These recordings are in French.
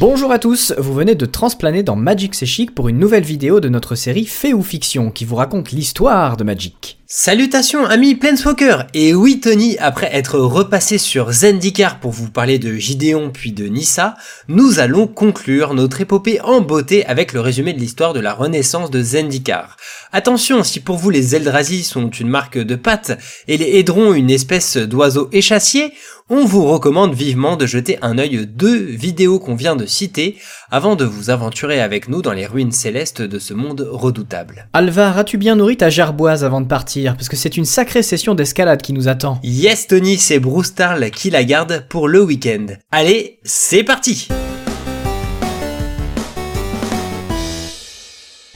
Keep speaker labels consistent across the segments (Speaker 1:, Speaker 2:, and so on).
Speaker 1: Bonjour à tous, vous venez de transplaner dans Magic C'est Chic pour une nouvelle vidéo de notre série Fait ou Fiction qui vous raconte l'histoire de Magic.
Speaker 2: Salutations amis Planeswalker Et oui Tony, après être repassé sur Zendikar pour vous parler de Gideon puis de Nissa, nous allons conclure notre épopée en beauté avec le résumé de l'histoire de la renaissance de Zendikar. Attention, si pour vous les Eldrazi sont une marque de pattes et les Hédrons une espèce d'oiseau échassier, on vous recommande vivement de jeter un œil deux vidéos qu'on vient de citer avant de vous aventurer avec nous dans les ruines célestes de ce monde redoutable.
Speaker 1: Alvar, as-tu bien nourri ta gerboise avant de partir? Parce que c'est une sacrée session d'escalade qui nous attend.
Speaker 2: Yes Tony, c'est Bruce qui la garde pour le week-end. Allez, c'est parti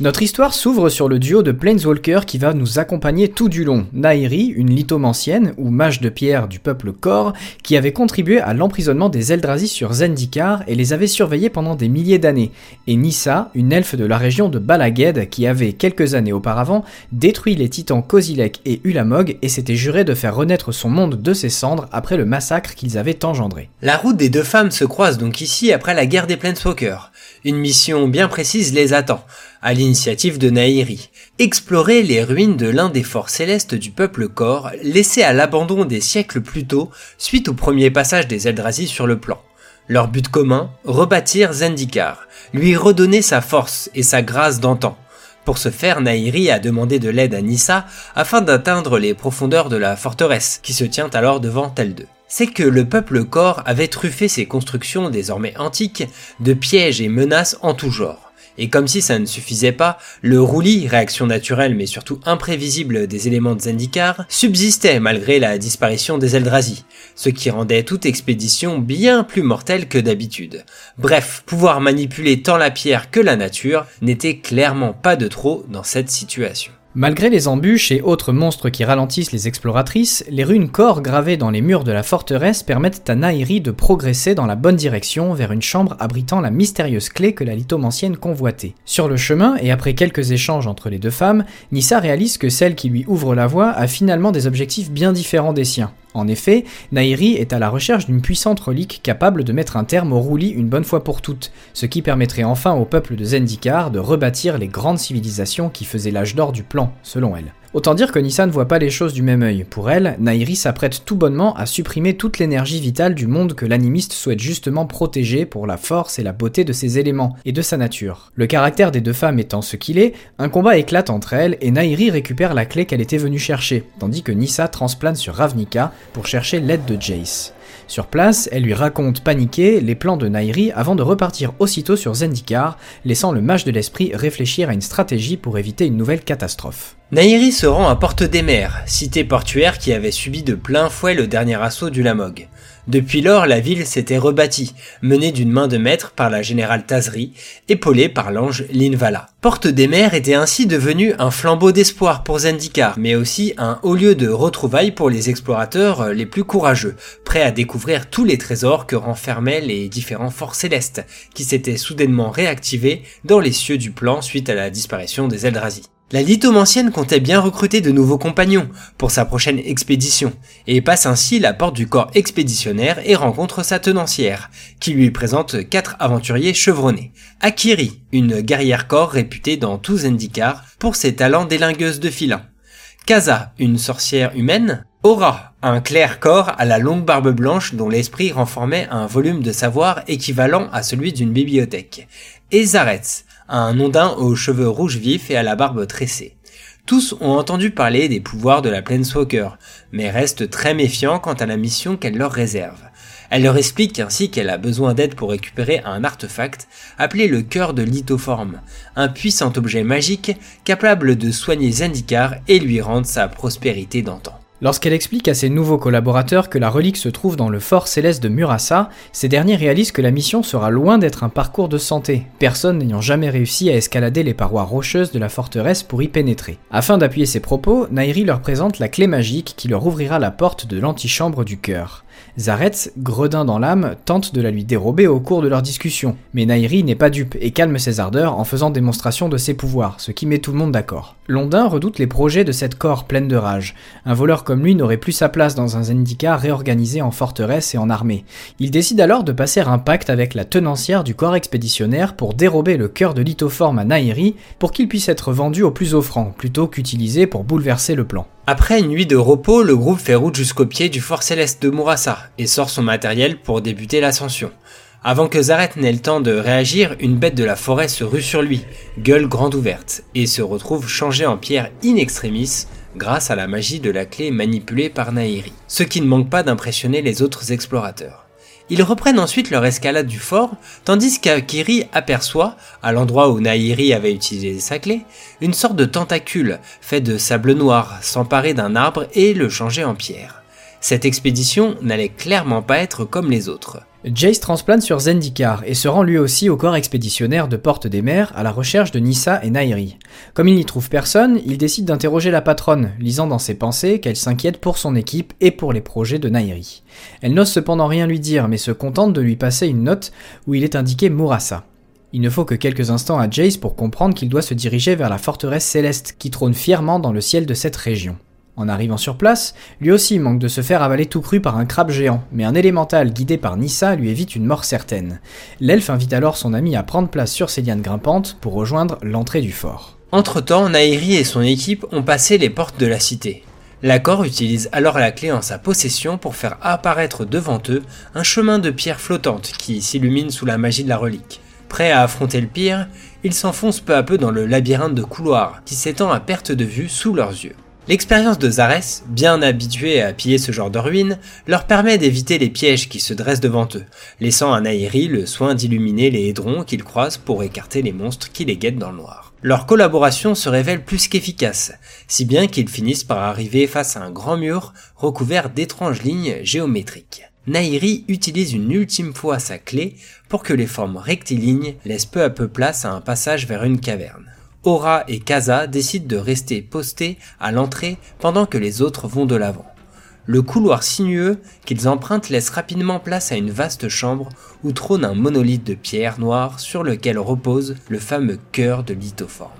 Speaker 1: Notre histoire s'ouvre sur le duo de Planeswalker qui va nous accompagner tout du long. Nairi, une lithomancienne ou mage de pierre du peuple Kor, qui avait contribué à l'emprisonnement des Eldrazi sur Zendikar et les avait surveillés pendant des milliers d'années. Et Nissa, une elfe de la région de Balaged qui avait, quelques années auparavant, détruit les titans Kozilek et Ulamog et s'était juré de faire renaître son monde de ses cendres après le massacre qu'ils avaient engendré.
Speaker 2: La route des deux femmes se croise donc ici après la guerre des Planeswalkers. Une mission bien précise les attend à l'initiative de Nairi, explorer les ruines de l'un des forts célestes du peuple Kor, laissé à l'abandon des siècles plus tôt suite au premier passage des Eldrazi sur le plan. Leur but commun, rebâtir Zendikar, lui redonner sa force et sa grâce d'antan. Pour ce faire, Nairi a demandé de l'aide à Nissa afin d'atteindre les profondeurs de la forteresse, qui se tient alors devant elle deux c'est que le peuple Kor avait truffé ses constructions désormais antiques de pièges et menaces en tout genre. Et comme si ça ne suffisait pas, le roulis, réaction naturelle mais surtout imprévisible des éléments de Zendikar, subsistait malgré la disparition des Eldrazi, ce qui rendait toute expédition bien plus mortelle que d'habitude. Bref, pouvoir manipuler tant la pierre que la nature n'était clairement pas de trop dans cette situation.
Speaker 1: Malgré les embûches et autres monstres qui ralentissent les exploratrices, les runes corps gravées dans les murs de la forteresse permettent à Nairi de progresser dans la bonne direction vers une chambre abritant la mystérieuse clé que la lithomancienne convoitait. Sur le chemin, et après quelques échanges entre les deux femmes, Nissa réalise que celle qui lui ouvre la voie a finalement des objectifs bien différents des siens. En effet, Nairi est à la recherche d'une puissante relique capable de mettre un terme au roulis une bonne fois pour toutes, ce qui permettrait enfin au peuple de Zendikar de rebâtir les grandes civilisations qui faisaient l'âge d'or du plan, selon elle. Autant dire que Nissa ne voit pas les choses du même œil. Pour elle, Nairi s'apprête tout bonnement à supprimer toute l'énergie vitale du monde que l'animiste souhaite justement protéger pour la force et la beauté de ses éléments et de sa nature. Le caractère des deux femmes étant ce qu'il est, un combat éclate entre elles et Nairi récupère la clé qu'elle était venue chercher, tandis que Nissa transplane sur Ravnica pour chercher l'aide de Jace. Sur place, elle lui raconte paniquée les plans de Nairi avant de repartir aussitôt sur Zendikar, laissant le mage de l'esprit réfléchir à une stratégie pour éviter une nouvelle catastrophe.
Speaker 2: Nairi se rend à Porte des Mers, cité portuaire qui avait subi de plein fouet le dernier assaut du Lamog. Depuis lors, la ville s'était rebâtie, menée d'une main de maître par la générale Tazri, épaulée par l'ange Linvala. Porte des Mers était ainsi devenue un flambeau d'espoir pour Zendikar, mais aussi un haut lieu de retrouvailles pour les explorateurs les plus courageux, prêts à découvrir tous les trésors que renfermaient les différents forts célestes, qui s'étaient soudainement réactivés dans les cieux du plan suite à la disparition des Eldrazi. La lithomancienne comptait bien recruter de nouveaux compagnons pour sa prochaine expédition, et passe ainsi la porte du corps expéditionnaire et rencontre sa tenancière, qui lui présente quatre aventuriers chevronnés. Akiri, une guerrière corps réputée dans tout Zendikar pour ses talents d'élingueuse de filin. Kaza, une sorcière humaine. Aura, un clair corps à la longue barbe blanche dont l'esprit renformait un volume de savoir équivalent à celui d'une bibliothèque. Et Zaretz, un ondin aux cheveux rouges vifs et à la barbe tressée. Tous ont entendu parler des pouvoirs de la Planeswalker, mais restent très méfiants quant à la mission qu'elle leur réserve. Elle leur explique ainsi qu'elle a besoin d'aide pour récupérer un artefact appelé le cœur de lithoforme, un puissant objet magique capable de soigner Zendikar et lui rendre sa prospérité d'antan.
Speaker 1: Lorsqu'elle explique à ses nouveaux collaborateurs que la relique se trouve dans le fort céleste de Murasa, ces derniers réalisent que la mission sera loin d'être un parcours de santé, personne n'ayant jamais réussi à escalader les parois rocheuses de la forteresse pour y pénétrer. Afin d'appuyer ses propos, Nairi leur présente la clé magique qui leur ouvrira la porte de l'antichambre du cœur. Zaretz, gredin dans l'âme, tente de la lui dérober au cours de leur discussion, mais Nairi n'est pas dupe et calme ses ardeurs en faisant démonstration de ses pouvoirs, ce qui met tout le monde d'accord. Londin redoute les projets de cette corps pleine de rage. Un voleur comme lui n'aurait plus sa place dans un Zendikar réorganisé en forteresse et en armée. Il décide alors de passer un pacte avec la tenancière du corps expéditionnaire pour dérober le cœur de lithoforme à Nairi pour qu'il puisse être vendu au plus offrant, plutôt qu'utilisé pour bouleverser le plan.
Speaker 2: Après une nuit de repos, le groupe fait route jusqu'au pied du fort céleste de Murasa et sort son matériel pour débuter l'ascension. Avant que Zaret n'ait le temps de réagir, une bête de la forêt se rue sur lui, gueule grande ouverte, et se retrouve changé en pierre in extremis grâce à la magie de la clé manipulée par Nairi, ce qui ne manque pas d'impressionner les autres explorateurs. Ils reprennent ensuite leur escalade du fort, tandis qu'Akiri aperçoit, à l'endroit où Nairi avait utilisé sa clé, une sorte de tentacule fait de sable noir s'emparer d'un arbre et le changer en pierre. Cette expédition n'allait clairement pas être comme les autres.
Speaker 1: Jace transplane sur Zendikar et se rend lui aussi au corps expéditionnaire de Porte des Mers à la recherche de Nissa et Nairi. Comme il n'y trouve personne, il décide d'interroger la patronne, lisant dans ses pensées qu'elle s'inquiète pour son équipe et pour les projets de Nairi. Elle n'ose cependant rien lui dire mais se contente de lui passer une note où il est indiqué Murasa. Il ne faut que quelques instants à Jace pour comprendre qu'il doit se diriger vers la forteresse céleste qui trône fièrement dans le ciel de cette région. En arrivant sur place, lui aussi manque de se faire avaler tout cru par un crabe géant, mais un élémental guidé par Nissa lui évite une mort certaine. L'elfe invite alors son ami à prendre place sur ses lianes grimpantes pour rejoindre l'entrée du fort.
Speaker 2: Entre-temps, Nairi et son équipe ont passé les portes de la cité. L'accord utilise alors la clé en sa possession pour faire apparaître devant eux un chemin de pierre flottante qui s'illumine sous la magie de la relique. Prêt à affronter le pire, ils s'enfoncent peu à peu dans le labyrinthe de couloirs qui s'étend à perte de vue sous leurs yeux. L'expérience de Zarès, bien habitué à piller ce genre de ruines, leur permet d'éviter les pièges qui se dressent devant eux, laissant à Nairi le soin d'illuminer les hédrons qu'ils croisent pour écarter les monstres qui les guettent dans le noir. Leur collaboration se révèle plus qu'efficace, si bien qu'ils finissent par arriver face à un grand mur recouvert d'étranges lignes géométriques. Nairi utilise une ultime fois sa clé pour que les formes rectilignes laissent peu à peu place à un passage vers une caverne. Aura et Kaza décident de rester postés à l'entrée pendant que les autres vont de l'avant. Le couloir sinueux qu'ils empruntent laisse rapidement place à une vaste chambre où trône un monolithe de pierre noire sur lequel repose le fameux cœur de lithoforme.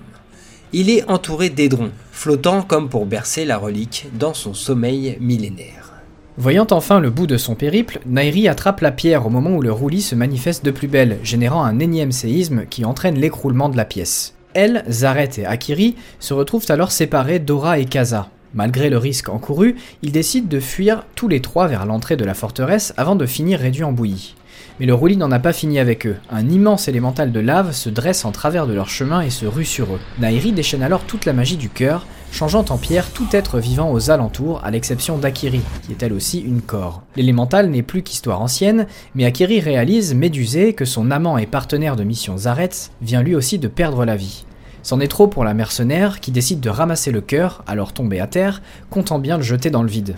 Speaker 2: Il est entouré d'édrons, flottant comme pour bercer la relique dans son sommeil millénaire.
Speaker 1: Voyant enfin le bout de son périple, Nairi attrape la pierre au moment où le roulis se manifeste de plus belle, générant un énième séisme qui entraîne l'écroulement de la pièce. Elle, Zaret et Akiri se retrouvent alors séparés d'Ora et Kaza. Malgré le risque encouru, ils décident de fuir tous les trois vers l'entrée de la forteresse avant de finir réduits en bouillie. Mais le roulis n'en a pas fini avec eux. Un immense élémental de lave se dresse en travers de leur chemin et se rue sur eux. Nairi déchaîne alors toute la magie du cœur, changeant en pierre tout être vivant aux alentours, à l'exception d'Akiri, qui est elle aussi une corps. L'élémental n'est plus qu'histoire ancienne, mais Akiri réalise, médusé, que son amant et partenaire de mission Zaretz vient lui aussi de perdre la vie. C'en est trop pour la mercenaire qui décide de ramasser le cœur, alors tombé à terre, comptant bien le jeter dans le vide.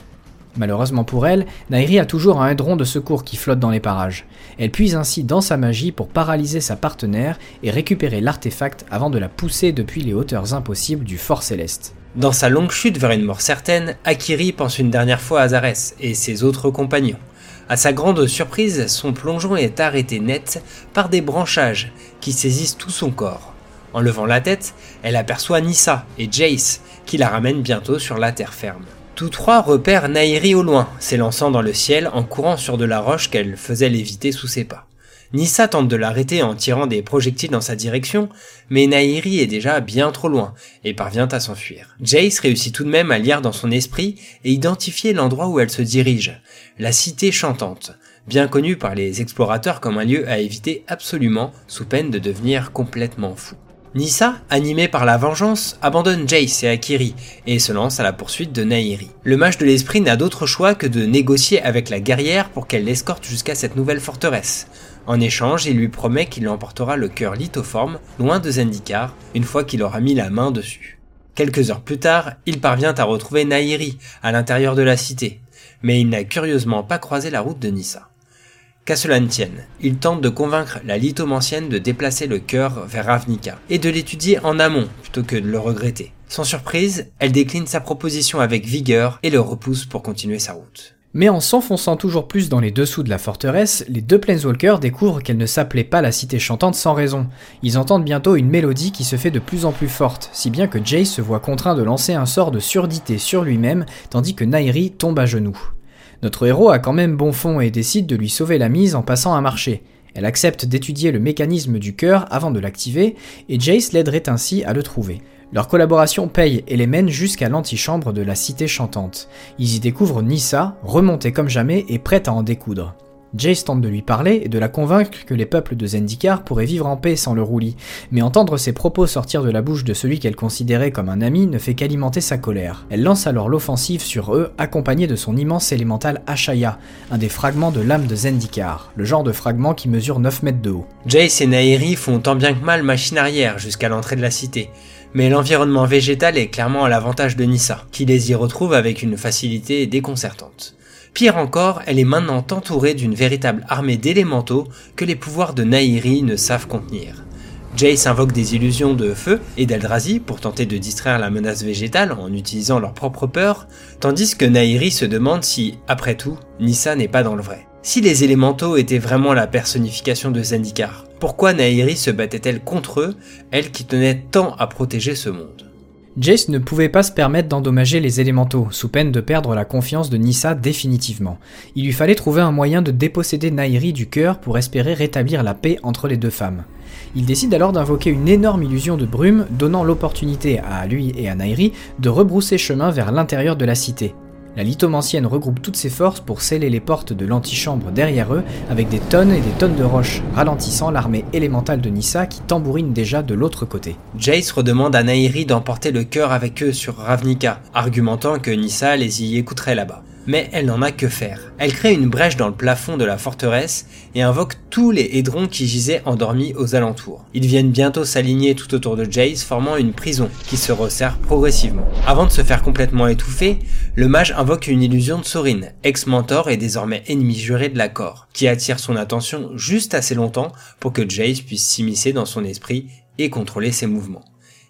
Speaker 1: Malheureusement pour elle, Nairi a toujours un aidron de secours qui flotte dans les parages. Elle puise ainsi dans sa magie pour paralyser sa partenaire et récupérer l'artefact avant de la pousser depuis les hauteurs impossibles du Fort Céleste.
Speaker 2: Dans sa longue chute vers une mort certaine, Akiri pense une dernière fois à Zarès et ses autres compagnons. À sa grande surprise, son plongeon est arrêté net par des branchages qui saisissent tout son corps. En levant la tête, elle aperçoit Nissa et Jace qui la ramènent bientôt sur la terre ferme. Tous trois repèrent Nairi au loin, s'élançant dans le ciel en courant sur de la roche qu'elle faisait léviter sous ses pas. Nissa tente de l'arrêter en tirant des projectiles dans sa direction, mais Nairi est déjà bien trop loin et parvient à s'enfuir. Jace réussit tout de même à lire dans son esprit et identifier l'endroit où elle se dirige, la cité chantante, bien connue par les explorateurs comme un lieu à éviter absolument sous peine de devenir complètement fou. Nissa, animée par la vengeance, abandonne Jace et Akiri et se lance à la poursuite de Nairi. Le mage de l'esprit n'a d'autre choix que de négocier avec la guerrière pour qu'elle l'escorte jusqu'à cette nouvelle forteresse. En échange, il lui promet qu'il emportera le cœur lithoforme loin de Zendikar une fois qu'il aura mis la main dessus. Quelques heures plus tard, il parvient à retrouver Nairi à l'intérieur de la cité, mais il n'a curieusement pas croisé la route de Nissa. Qu'à cela ne tienne, il tente de convaincre la lithomancienne de déplacer le cœur vers Ravnica et de l'étudier en amont plutôt que de le regretter. Sans surprise, elle décline sa proposition avec vigueur et le repousse pour continuer sa route.
Speaker 1: Mais en s'enfonçant toujours plus dans les dessous de la forteresse, les deux Planeswalkers découvrent qu'elle ne s'appelait pas la cité chantante sans raison. Ils entendent bientôt une mélodie qui se fait de plus en plus forte, si bien que Jace se voit contraint de lancer un sort de surdité sur lui-même, tandis que Nairi tombe à genoux. Notre héros a quand même bon fond et décide de lui sauver la mise en passant un marché. Elle accepte d'étudier le mécanisme du cœur avant de l'activer, et Jace l'aiderait ainsi à le trouver. Leur collaboration paye et les mène jusqu'à l'antichambre de la cité chantante. Ils y découvrent Nissa, remontée comme jamais et prête à en découdre. Jace tente de lui parler et de la convaincre que les peuples de Zendikar pourraient vivre en paix sans le roulis, mais entendre ses propos sortir de la bouche de celui qu'elle considérait comme un ami ne fait qu'alimenter sa colère. Elle lance alors l'offensive sur eux, accompagnée de son immense élémental Ashaya, un des fragments de l'âme de Zendikar, le genre de fragment qui mesure 9 mètres de haut.
Speaker 2: Jace et Nairi font tant bien que mal machine arrière jusqu'à l'entrée de la cité, mais l'environnement végétal est clairement à l'avantage de Nissa, qui les y retrouve avec une facilité déconcertante. Pire encore, elle est maintenant entourée d'une véritable armée d'élémentaux que les pouvoirs de Nairi ne savent contenir. Jace invoque des illusions de feu et d'Eldrazi pour tenter de distraire la menace végétale en utilisant leur propre peur, tandis que Nairi se demande si, après tout, Nissa n'est pas dans le vrai. Si les élémentaux étaient vraiment la personnification de Zendikar, pourquoi Nairi se battait-elle contre eux, elle qui tenait tant à protéger ce monde?
Speaker 1: Jace ne pouvait pas se permettre d'endommager les élémentaux, sous peine de perdre la confiance de Nissa définitivement. Il lui fallait trouver un moyen de déposséder Nairi du cœur pour espérer rétablir la paix entre les deux femmes. Il décide alors d'invoquer une énorme illusion de brume, donnant l'opportunité à lui et à Nairi de rebrousser chemin vers l'intérieur de la cité. La lithomancienne regroupe toutes ses forces pour sceller les portes de l'antichambre derrière eux avec des tonnes et des tonnes de roches, ralentissant l'armée élémentale de Nissa qui tambourine déjà de l'autre côté.
Speaker 2: Jace redemande à Nairi d'emporter le cœur avec eux sur Ravnica, argumentant que Nissa les y écouterait là-bas mais elle n'en a que faire. Elle crée une brèche dans le plafond de la forteresse et invoque tous les hédrons qui gisaient endormis aux alentours. Ils viennent bientôt s'aligner tout autour de Jace, formant une prison qui se resserre progressivement. Avant de se faire complètement étouffer, le mage invoque une illusion de Sorin, ex-mentor et désormais ennemi juré de la Cor, qui attire son attention juste assez longtemps pour que Jace puisse s'immiscer dans son esprit et contrôler ses mouvements.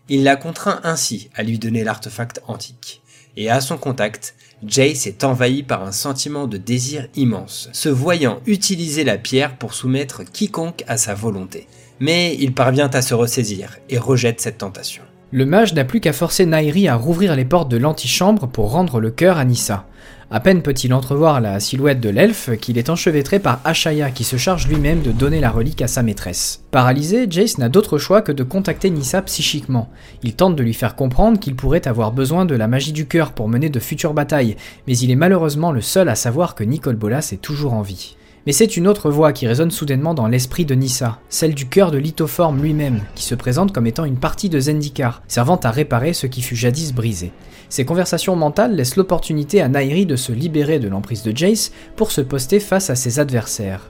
Speaker 2: Il la contraint ainsi à lui donner l'artefact antique. Et à son contact, Jace est envahi par un sentiment de désir immense, se voyant utiliser la pierre pour soumettre quiconque à sa volonté. Mais il parvient à se ressaisir et rejette cette tentation.
Speaker 1: Le mage n'a plus qu'à forcer Nairi à rouvrir les portes de l'antichambre pour rendre le cœur à Nissa. À peine peut-il entrevoir la silhouette de l'elfe qu'il est enchevêtré par Ashaya qui se charge lui-même de donner la relique à sa maîtresse. Paralysé, Jace n'a d'autre choix que de contacter Nissa psychiquement. Il tente de lui faire comprendre qu'il pourrait avoir besoin de la magie du cœur pour mener de futures batailles, mais il est malheureusement le seul à savoir que Nicole Bolas est toujours en vie. Mais c'est une autre voix qui résonne soudainement dans l'esprit de Nissa, celle du cœur de Lithoforme lui-même, qui se présente comme étant une partie de Zendikar, servant à réparer ce qui fut jadis brisé. Ces conversations mentales laissent l'opportunité à Nairi de se libérer de l'emprise de Jace pour se poster face à ses adversaires.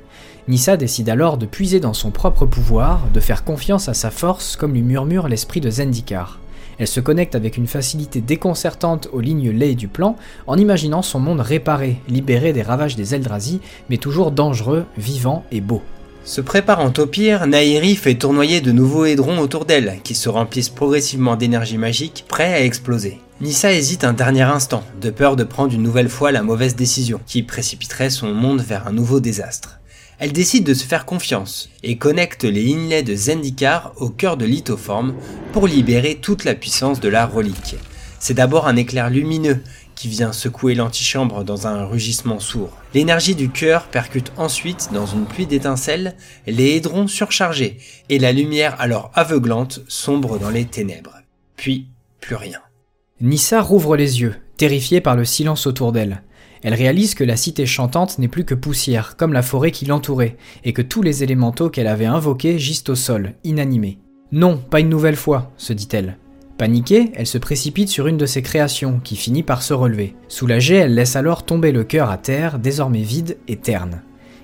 Speaker 1: Nissa décide alors de puiser dans son propre pouvoir, de faire confiance à sa force comme lui murmure l'esprit de Zendikar. Elle se connecte avec une facilité déconcertante aux lignes laies du plan en imaginant son monde réparé, libéré des ravages des Eldrazi, mais toujours dangereux, vivant et beau.
Speaker 2: Se préparant au pire, Nairi fait tournoyer de nouveaux hédrons autour d'elle, qui se remplissent progressivement d'énergie magique, prêts à exploser. Nissa hésite un dernier instant, de peur de prendre une nouvelle fois la mauvaise décision, qui précipiterait son monde vers un nouveau désastre. Elle décide de se faire confiance, et connecte les inlets de Zendikar au cœur de lithoforme pour libérer toute la puissance de la relique. C'est d'abord un éclair lumineux qui vient secouer l'antichambre dans un rugissement sourd. L'énergie du cœur percute ensuite dans une pluie d'étincelles les hédrons surchargés, et la lumière alors aveuglante sombre dans les ténèbres. Puis, plus rien.
Speaker 1: Nissa rouvre les yeux, terrifiée par le silence autour d'elle. Elle réalise que la cité chantante n'est plus que poussière, comme la forêt qui l'entourait, et que tous les élémentaux qu'elle avait invoqués gisent au sol, inanimés. Non, pas une nouvelle fois, se dit-elle. Paniquée, elle se précipite sur une de ses créations, qui finit par se relever. Soulagée, elle laisse alors tomber le cœur à terre, désormais vide et terne.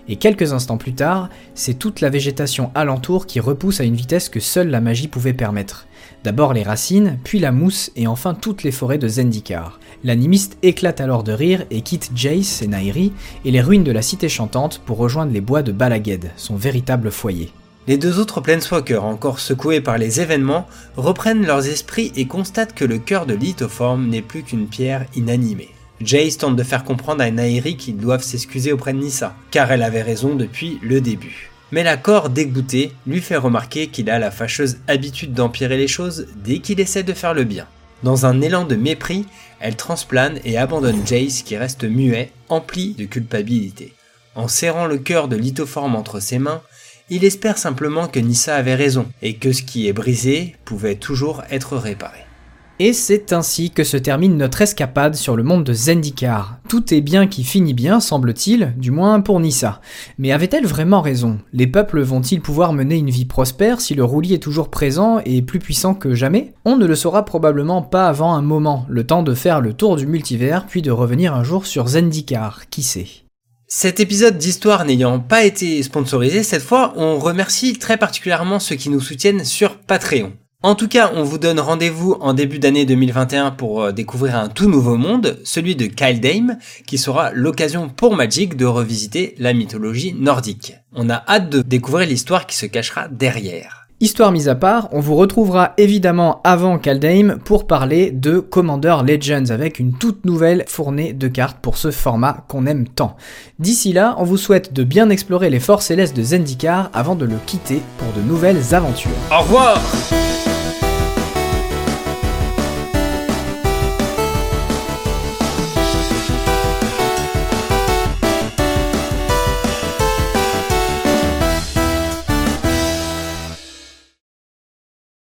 Speaker 1: Et quelques instants plus tard, c'est toute la végétation alentour qui repousse à une vitesse que seule la magie pouvait permettre. D'abord les racines, puis la mousse et enfin toutes les forêts de Zendikar. L'animiste éclate alors de rire et quitte Jace et Nairi et les ruines de la cité chantante pour rejoindre les bois de Balaged, son véritable foyer.
Speaker 2: Les deux autres Planeswalkers, encore secoués par les événements, reprennent leurs esprits et constatent que le cœur de lithoforme n'est plus qu'une pierre inanimée. Jace tente de faire comprendre à Nairi qu'ils doivent s'excuser auprès de Nissa, car elle avait raison depuis le début. Mais la Cor, dégoûtée, lui fait remarquer qu'il a la fâcheuse habitude d'empirer les choses dès qu'il essaie de faire le bien. Dans un élan de mépris, elle transplane et abandonne Jace qui reste muet, empli de culpabilité. En serrant le cœur de lithoforme entre ses mains, il espère simplement que Nissa avait raison et que ce qui est brisé pouvait toujours être réparé.
Speaker 1: Et c'est ainsi que se termine notre escapade sur le monde de Zendikar. Tout est bien qui finit bien, semble-t-il, du moins pour Nissa. Mais avait-elle vraiment raison? Les peuples vont-ils pouvoir mener une vie prospère si le roulis est toujours présent et plus puissant que jamais? On ne le saura probablement pas avant un moment, le temps de faire le tour du multivers puis de revenir un jour sur Zendikar, qui sait?
Speaker 2: Cet épisode d'histoire n'ayant pas été sponsorisé, cette fois, on remercie très particulièrement ceux qui nous soutiennent sur Patreon. En tout cas, on vous donne rendez-vous en début d'année 2021 pour euh, découvrir un tout nouveau monde, celui de Kyle Dame, qui sera l'occasion pour Magic de revisiter la mythologie nordique. On a hâte de découvrir l'histoire qui se cachera derrière.
Speaker 1: Histoire mise à part, on vous retrouvera évidemment avant Kaldheim pour parler de Commander Legends avec une toute nouvelle fournée de cartes pour ce format qu'on aime tant. D'ici là, on vous souhaite de bien explorer les forces célestes de Zendikar avant de le quitter pour de nouvelles aventures.
Speaker 2: Au revoir